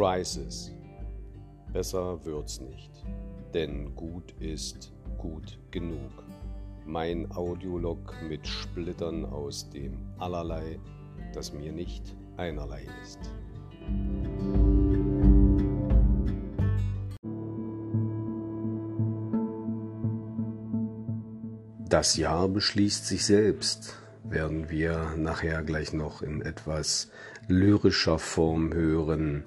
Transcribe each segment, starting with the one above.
Crisis. Besser wird's nicht, denn gut ist gut genug. Mein Audiolog mit Splittern aus dem Allerlei, das mir nicht einerlei ist. Das Jahr beschließt sich selbst, werden wir nachher gleich noch in etwas lyrischer Form hören.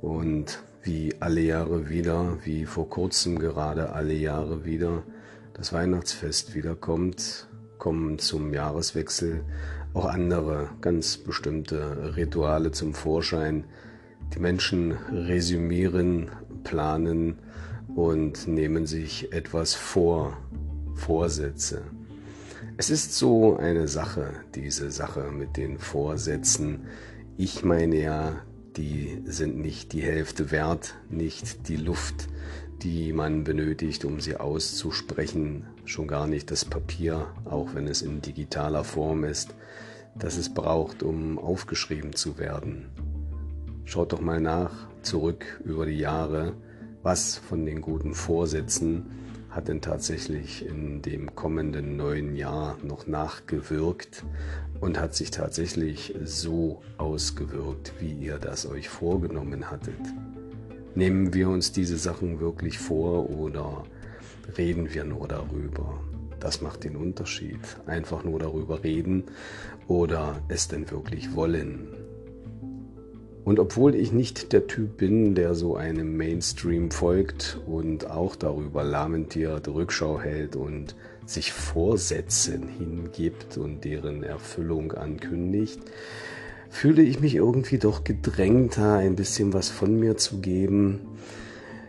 Und wie alle Jahre wieder, wie vor kurzem gerade alle Jahre wieder, das Weihnachtsfest wiederkommt, kommen zum Jahreswechsel auch andere ganz bestimmte Rituale zum Vorschein. Die Menschen resümieren, planen und nehmen sich etwas vor, Vorsätze. Es ist so eine Sache, diese Sache mit den Vorsätzen. Ich meine ja, die sind nicht die Hälfte wert, nicht die Luft, die man benötigt, um sie auszusprechen, schon gar nicht das Papier, auch wenn es in digitaler Form ist, das es braucht, um aufgeschrieben zu werden. Schaut doch mal nach, zurück über die Jahre, was von den guten Vorsätzen hat denn tatsächlich in dem kommenden neuen Jahr noch nachgewirkt und hat sich tatsächlich so ausgewirkt, wie ihr das euch vorgenommen hattet. Nehmen wir uns diese Sachen wirklich vor oder reden wir nur darüber? Das macht den Unterschied. Einfach nur darüber reden oder es denn wirklich wollen. Und obwohl ich nicht der Typ bin, der so einem Mainstream folgt und auch darüber lamentiert, Rückschau hält und sich Vorsätzen hingibt und deren Erfüllung ankündigt, fühle ich mich irgendwie doch gedrängter, ein bisschen was von mir zu geben.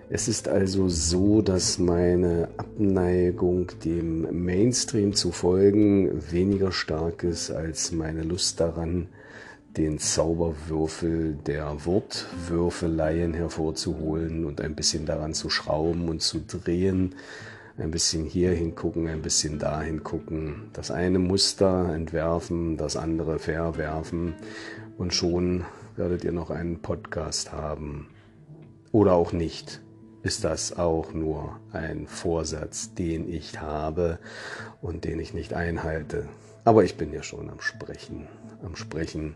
Es ist also so, dass meine Abneigung dem Mainstream zu folgen weniger stark ist als meine Lust daran, den Zauberwürfel der Wortwürfeleien hervorzuholen und ein bisschen daran zu schrauben und zu drehen, ein bisschen hier hingucken, ein bisschen da hingucken, das eine Muster entwerfen, das andere verwerfen und schon werdet ihr noch einen Podcast haben. Oder auch nicht. Ist das auch nur ein Vorsatz, den ich habe und den ich nicht einhalte? Aber ich bin ja schon am Sprechen, am Sprechen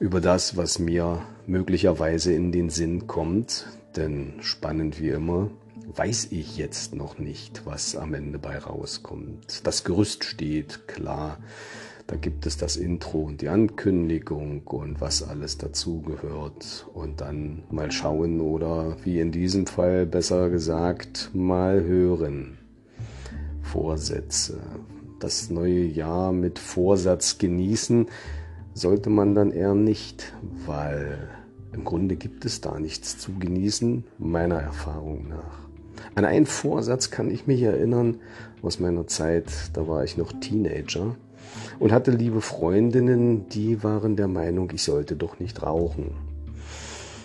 über das, was mir möglicherweise in den Sinn kommt. Denn spannend wie immer, weiß ich jetzt noch nicht, was am Ende bei rauskommt. Das Gerüst steht, klar. Da gibt es das Intro und die Ankündigung und was alles dazugehört. Und dann mal schauen oder wie in diesem Fall besser gesagt mal hören. Vorsätze das neue Jahr mit Vorsatz genießen, sollte man dann eher nicht, weil im Grunde gibt es da nichts zu genießen, meiner Erfahrung nach. An einen Vorsatz kann ich mich erinnern aus meiner Zeit, da war ich noch Teenager und hatte liebe Freundinnen, die waren der Meinung, ich sollte doch nicht rauchen.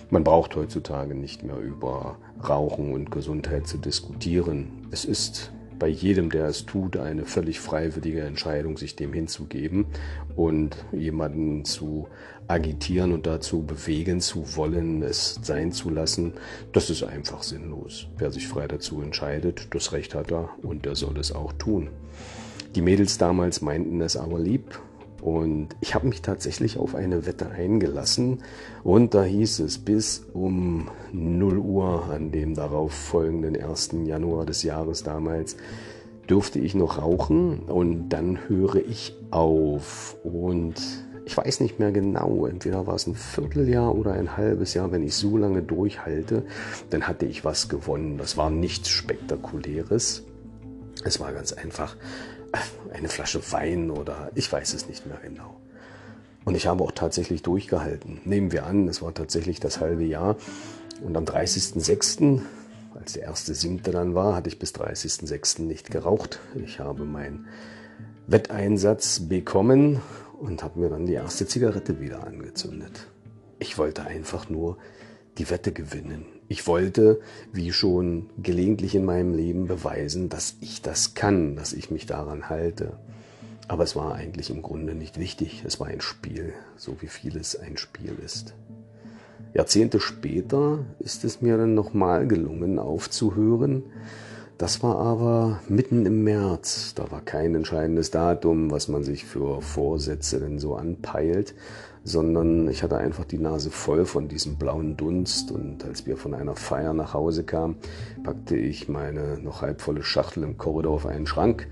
Man braucht heutzutage nicht mehr über Rauchen und Gesundheit zu diskutieren. Es ist bei jedem, der es tut, eine völlig freiwillige Entscheidung, sich dem hinzugeben und jemanden zu agitieren und dazu bewegen zu wollen, es sein zu lassen, das ist einfach sinnlos. Wer sich frei dazu entscheidet, das Recht hat er und der soll es auch tun. Die Mädels damals meinten es aber lieb und ich habe mich tatsächlich auf eine Wette eingelassen und da hieß es, bis um 0 Uhr an dem darauf folgenden 1. Januar des Jahres damals dürfte ich noch rauchen und dann höre ich auf. Und ich weiß nicht mehr genau, entweder war es ein Vierteljahr oder ein halbes Jahr, wenn ich so lange durchhalte, dann hatte ich was gewonnen. Das war nichts Spektakuläres. Es war ganz einfach eine Flasche Wein oder ich weiß es nicht mehr genau. Und ich habe auch tatsächlich durchgehalten. Nehmen wir an, es war tatsächlich das halbe Jahr. Und am 30.06., als der erste Siebte dann war, hatte ich bis 30.06. nicht geraucht. Ich habe meinen Wetteinsatz bekommen und habe mir dann die erste Zigarette wieder angezündet. Ich wollte einfach nur die Wette gewinnen. Ich wollte, wie schon gelegentlich in meinem Leben, beweisen, dass ich das kann, dass ich mich daran halte. Aber es war eigentlich im Grunde nicht wichtig. Es war ein Spiel, so wie vieles ein Spiel ist. Jahrzehnte später ist es mir dann nochmal gelungen aufzuhören. Das war aber mitten im März. Da war kein entscheidendes Datum, was man sich für Vorsätze denn so anpeilt, sondern ich hatte einfach die Nase voll von diesem blauen Dunst und als wir von einer Feier nach Hause kamen, packte ich meine noch halbvolle Schachtel im Korridor auf einen Schrank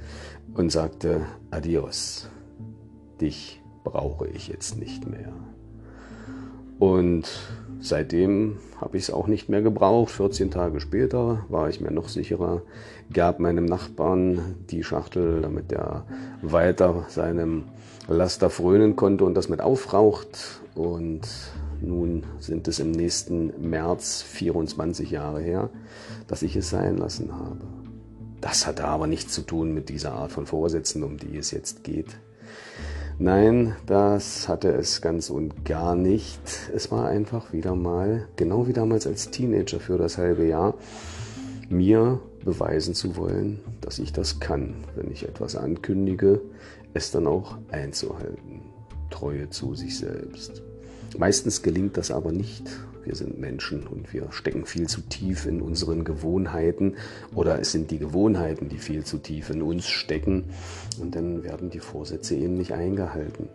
und sagte Adios. Dich brauche ich jetzt nicht mehr. Und seitdem habe ich es auch nicht mehr gebraucht. 14 Tage später war ich mir noch sicherer, gab meinem Nachbarn die Schachtel, damit er weiter seinem Laster frönen konnte und das mit aufraucht. Und nun sind es im nächsten März 24 Jahre her, dass ich es sein lassen habe. Das hatte aber nichts zu tun mit dieser Art von Vorsätzen, um die es jetzt geht. Nein, das hatte es ganz und gar nicht. Es war einfach wieder mal, genau wie damals als Teenager für das halbe Jahr, mir beweisen zu wollen, dass ich das kann, wenn ich etwas ankündige, es dann auch einzuhalten. Treue zu sich selbst. Meistens gelingt das aber nicht. Wir sind Menschen und wir stecken viel zu tief in unseren Gewohnheiten oder es sind die Gewohnheiten, die viel zu tief in uns stecken und dann werden die Vorsätze eben nicht eingehalten.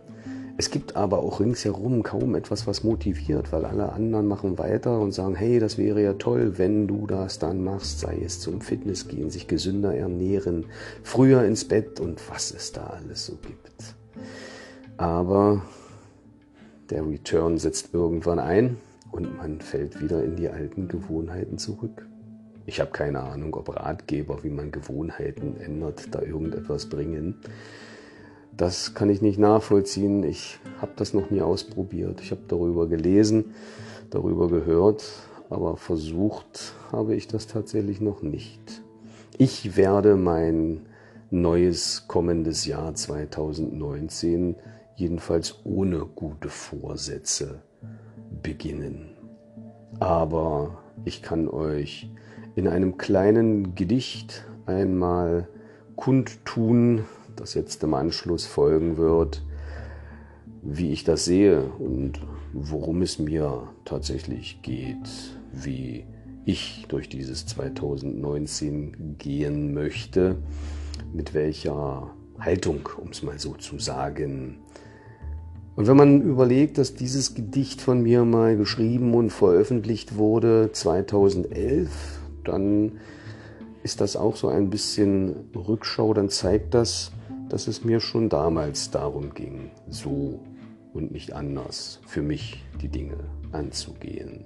Es gibt aber auch ringsherum kaum etwas, was motiviert, weil alle anderen machen weiter und sagen, hey, das wäre ja toll, wenn du das dann machst, sei es zum Fitness gehen, sich gesünder ernähren, früher ins Bett und was es da alles so gibt. Aber der Return setzt irgendwann ein und man fällt wieder in die alten Gewohnheiten zurück. Ich habe keine Ahnung, ob Ratgeber, wie man Gewohnheiten ändert, da irgendetwas bringen. Das kann ich nicht nachvollziehen. Ich habe das noch nie ausprobiert. Ich habe darüber gelesen, darüber gehört, aber versucht habe ich das tatsächlich noch nicht. Ich werde mein neues kommendes Jahr 2019 jedenfalls ohne gute Vorsätze beginnen. Aber ich kann euch in einem kleinen Gedicht einmal kundtun, das jetzt im Anschluss folgen wird, wie ich das sehe und worum es mir tatsächlich geht, wie ich durch dieses 2019 gehen möchte, mit welcher Haltung, um es mal so zu sagen, und wenn man überlegt, dass dieses Gedicht von mir mal geschrieben und veröffentlicht wurde 2011, dann ist das auch so ein bisschen Rückschau, dann zeigt das, dass es mir schon damals darum ging, so und nicht anders für mich die Dinge anzugehen.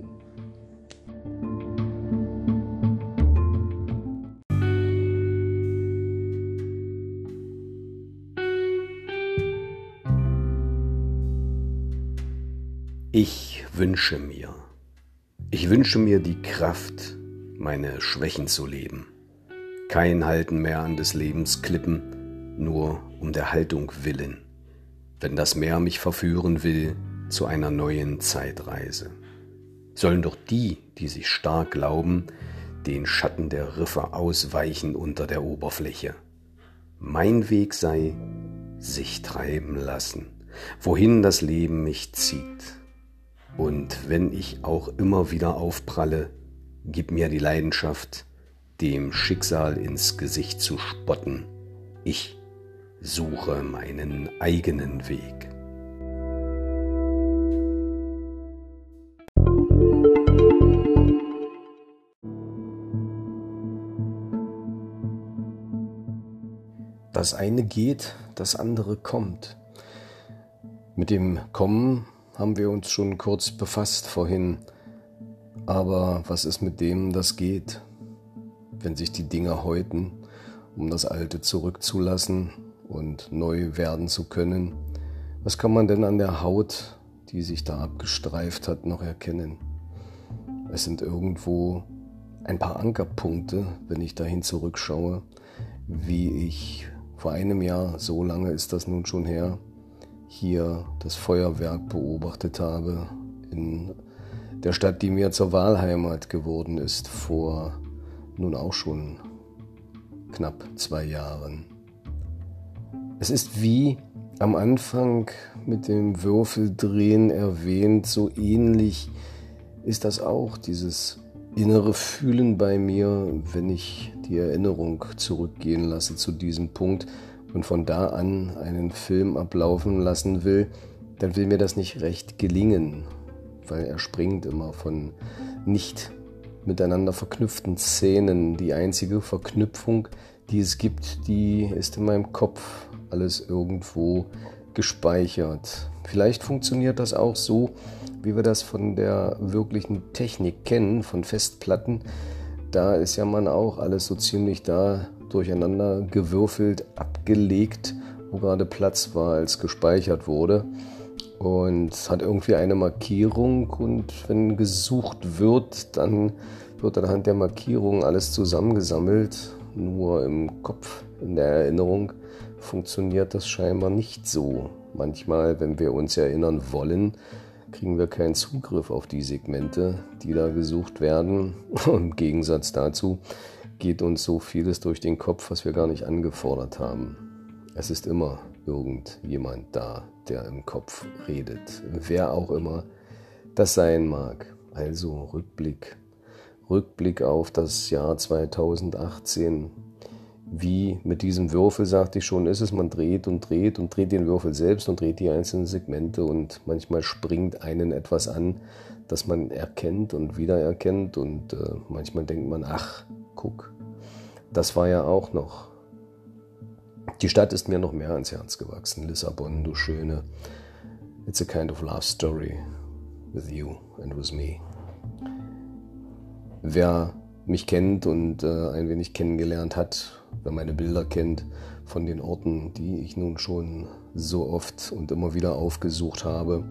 Ich wünsche mir, ich wünsche mir die Kraft, meine Schwächen zu leben. Kein Halten mehr an des Lebens Klippen, nur um der Haltung willen. Wenn das Meer mich verführen will zu einer neuen Zeitreise. Sollen doch die, die sich stark glauben, den Schatten der Riffe ausweichen unter der Oberfläche. Mein Weg sei, sich treiben lassen, wohin das Leben mich zieht und wenn ich auch immer wieder aufpralle, gib mir die Leidenschaft, dem Schicksal ins Gesicht zu spotten. Ich suche meinen eigenen Weg. Das eine geht, das andere kommt. Mit dem Kommen haben wir uns schon kurz befasst vorhin. Aber was ist mit dem, das geht? Wenn sich die Dinge häuten, um das Alte zurückzulassen und neu werden zu können, was kann man denn an der Haut, die sich da abgestreift hat, noch erkennen? Es sind irgendwo ein paar Ankerpunkte, wenn ich dahin zurückschaue, wie ich vor einem Jahr, so lange ist das nun schon her, hier das Feuerwerk beobachtet habe in der Stadt, die mir zur Wahlheimat geworden ist, vor nun auch schon knapp zwei Jahren. Es ist wie am Anfang mit dem Würfeldrehen erwähnt, so ähnlich ist das auch, dieses innere Fühlen bei mir, wenn ich die Erinnerung zurückgehen lasse zu diesem Punkt und von da an einen Film ablaufen lassen will, dann will mir das nicht recht gelingen, weil er springt immer von nicht miteinander verknüpften Szenen. Die einzige Verknüpfung, die es gibt, die ist in meinem Kopf alles irgendwo gespeichert. Vielleicht funktioniert das auch so, wie wir das von der wirklichen Technik kennen, von Festplatten. Da ist ja man auch alles so ziemlich da durcheinander gewürfelt, abgelegt, wo gerade Platz war, als gespeichert wurde. Und hat irgendwie eine Markierung und wenn gesucht wird, dann wird anhand der Markierung alles zusammengesammelt. Nur im Kopf, in der Erinnerung, funktioniert das scheinbar nicht so. Manchmal, wenn wir uns erinnern wollen, kriegen wir keinen Zugriff auf die Segmente, die da gesucht werden. Im Gegensatz dazu geht uns so vieles durch den Kopf, was wir gar nicht angefordert haben. Es ist immer irgendjemand da, der im Kopf redet, wer auch immer das sein mag. Also Rückblick, Rückblick auf das Jahr 2018 wie mit diesem Würfel, sagte ich schon, ist es, man dreht und dreht und dreht den Würfel selbst und dreht die einzelnen Segmente und manchmal springt einen etwas an, das man erkennt und wiedererkennt und äh, manchmal denkt man, ach, guck, das war ja auch noch. Die Stadt ist mir noch mehr ans Herz gewachsen, Lissabon, du Schöne. It's a kind of love story with you and with me. Wer mich kennt und äh, ein wenig kennengelernt hat, wer meine Bilder kennt von den Orten, die ich nun schon so oft und immer wieder aufgesucht habe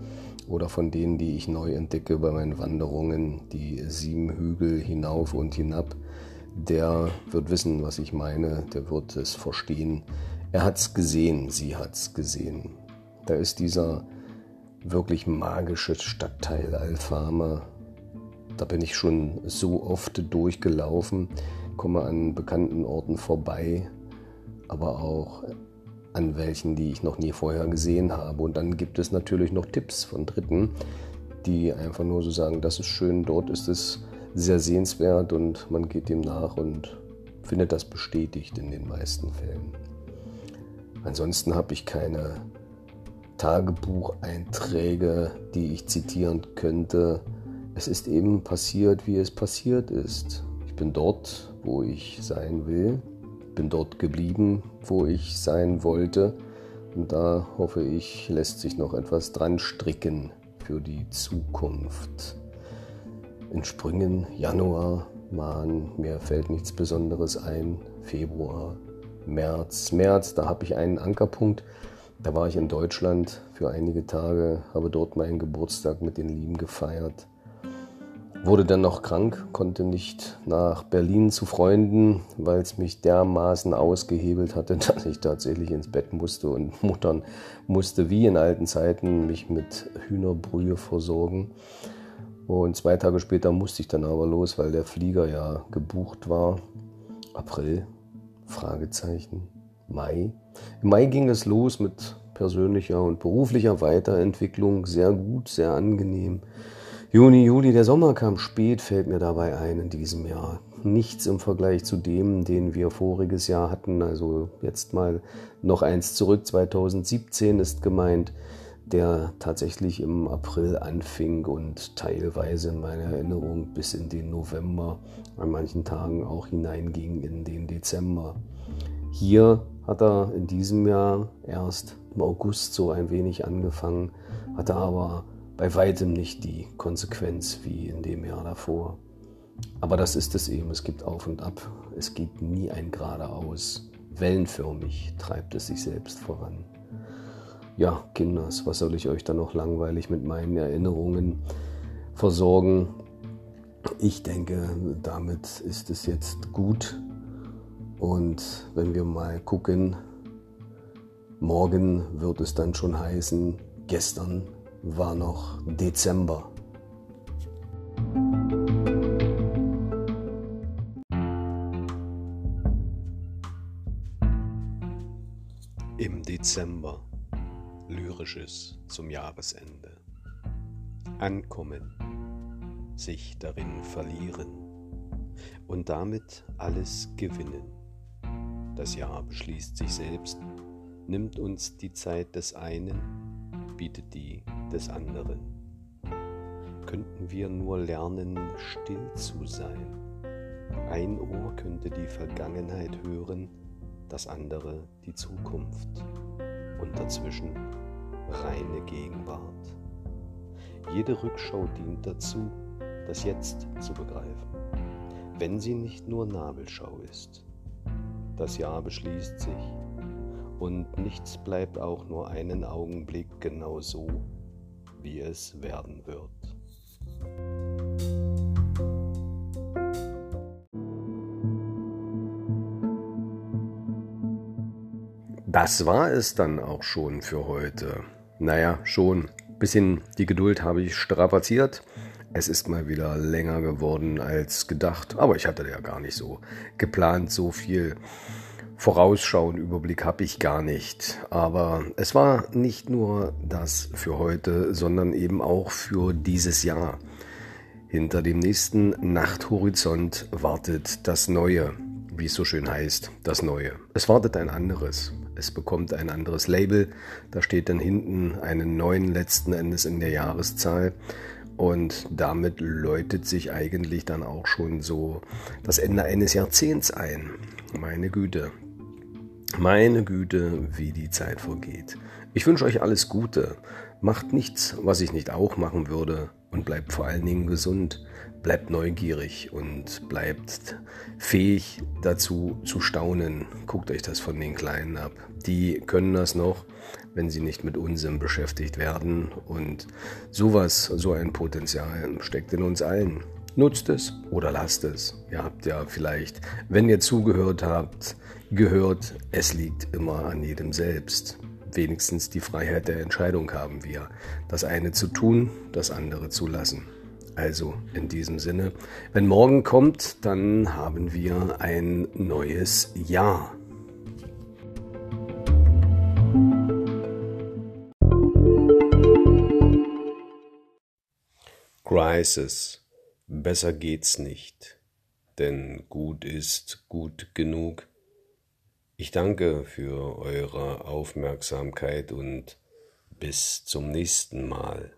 oder von denen, die ich neu entdecke bei meinen Wanderungen, die sieben Hügel hinauf und hinab, der wird wissen, was ich meine, der wird es verstehen. Er hat es gesehen, sie hat es gesehen. Da ist dieser wirklich magische Stadtteil Alfama. Da bin ich schon so oft durchgelaufen komme an bekannten Orten vorbei, aber auch an welchen, die ich noch nie vorher gesehen habe. Und dann gibt es natürlich noch Tipps von Dritten, die einfach nur so sagen, das ist schön, dort ist es sehr sehenswert und man geht dem nach und findet das bestätigt in den meisten Fällen. Ansonsten habe ich keine Tagebucheinträge, die ich zitieren könnte. Es ist eben passiert, wie es passiert ist. Ich bin dort, wo ich sein will, bin dort geblieben, wo ich sein wollte. Und da hoffe ich, lässt sich noch etwas dran stricken für die Zukunft. In Sprüngen, Januar, Mann, mir fällt nichts Besonderes ein. Februar, März, März, da habe ich einen Ankerpunkt. Da war ich in Deutschland für einige Tage, habe dort meinen Geburtstag mit den Lieben gefeiert wurde dann noch krank, konnte nicht nach Berlin zu Freunden, weil es mich dermaßen ausgehebelt hatte, dass ich tatsächlich ins Bett musste und muttern musste, wie in alten Zeiten, mich mit Hühnerbrühe versorgen. Und zwei Tage später musste ich dann aber los, weil der Flieger ja gebucht war. April, Fragezeichen, Mai. Im Mai ging es los mit persönlicher und beruflicher Weiterentwicklung, sehr gut, sehr angenehm. Juni, Juli, der Sommer kam spät, fällt mir dabei ein in diesem Jahr. Nichts im Vergleich zu dem, den wir voriges Jahr hatten. Also jetzt mal noch eins zurück. 2017 ist gemeint, der tatsächlich im April anfing und teilweise in meiner Erinnerung bis in den November, an manchen Tagen auch hineinging in den Dezember. Hier hat er in diesem Jahr erst im August so ein wenig angefangen, hatte aber bei weitem nicht die Konsequenz wie in dem Jahr davor. Aber das ist es eben, es gibt auf und ab, es geht nie ein geradeaus. Wellenförmig treibt es sich selbst voran. Ja, Kinders, was soll ich euch da noch langweilig mit meinen Erinnerungen versorgen? Ich denke, damit ist es jetzt gut. Und wenn wir mal gucken, morgen wird es dann schon heißen, gestern war noch Dezember. Im Dezember Lyrisches zum Jahresende. Ankommen. sich darin verlieren und damit alles gewinnen. Das Jahr beschließt sich selbst, nimmt uns die Zeit des einen, bietet die des anderen. Könnten wir nur lernen, still zu sein. Ein Ohr könnte die Vergangenheit hören, das andere die Zukunft und dazwischen reine Gegenwart. Jede Rückschau dient dazu, das Jetzt zu begreifen, wenn sie nicht nur Nabelschau ist. Das Jahr beschließt sich und nichts bleibt auch nur einen Augenblick genau so, wie es werden wird. Das war es dann auch schon für heute. Naja, schon. Bisschen die Geduld habe ich strapaziert. Es ist mal wieder länger geworden als gedacht, aber ich hatte ja gar nicht so geplant, so viel Vorausschau und Überblick habe ich gar nicht. Aber es war nicht nur das für heute, sondern eben auch für dieses Jahr. Hinter dem nächsten Nachthorizont wartet das Neue, wie es so schön heißt, das Neue. Es wartet ein anderes. Es bekommt ein anderes Label. Da steht dann hinten einen neuen letzten Endes in der Jahreszahl. Und damit läutet sich eigentlich dann auch schon so das Ende eines Jahrzehnts ein. Meine Güte. Meine Güte, wie die Zeit vergeht. Ich wünsche euch alles Gute. Macht nichts, was ich nicht auch machen würde. Und bleibt vor allen Dingen gesund bleibt neugierig und bleibt fähig dazu zu staunen. Guckt euch das von den Kleinen ab. Die können das noch, wenn sie nicht mit Unsinn beschäftigt werden. Und sowas, so ein Potenzial steckt in uns allen. Nutzt es oder lasst es. Ihr habt ja vielleicht, wenn ihr zugehört habt, gehört, es liegt immer an jedem selbst. Wenigstens die Freiheit der Entscheidung haben wir. Das eine zu tun, das andere zu lassen. Also in diesem Sinne, wenn morgen kommt, dann haben wir ein neues Jahr. Crisis. Besser geht's nicht, denn gut ist gut genug. Ich danke für eure Aufmerksamkeit und bis zum nächsten Mal.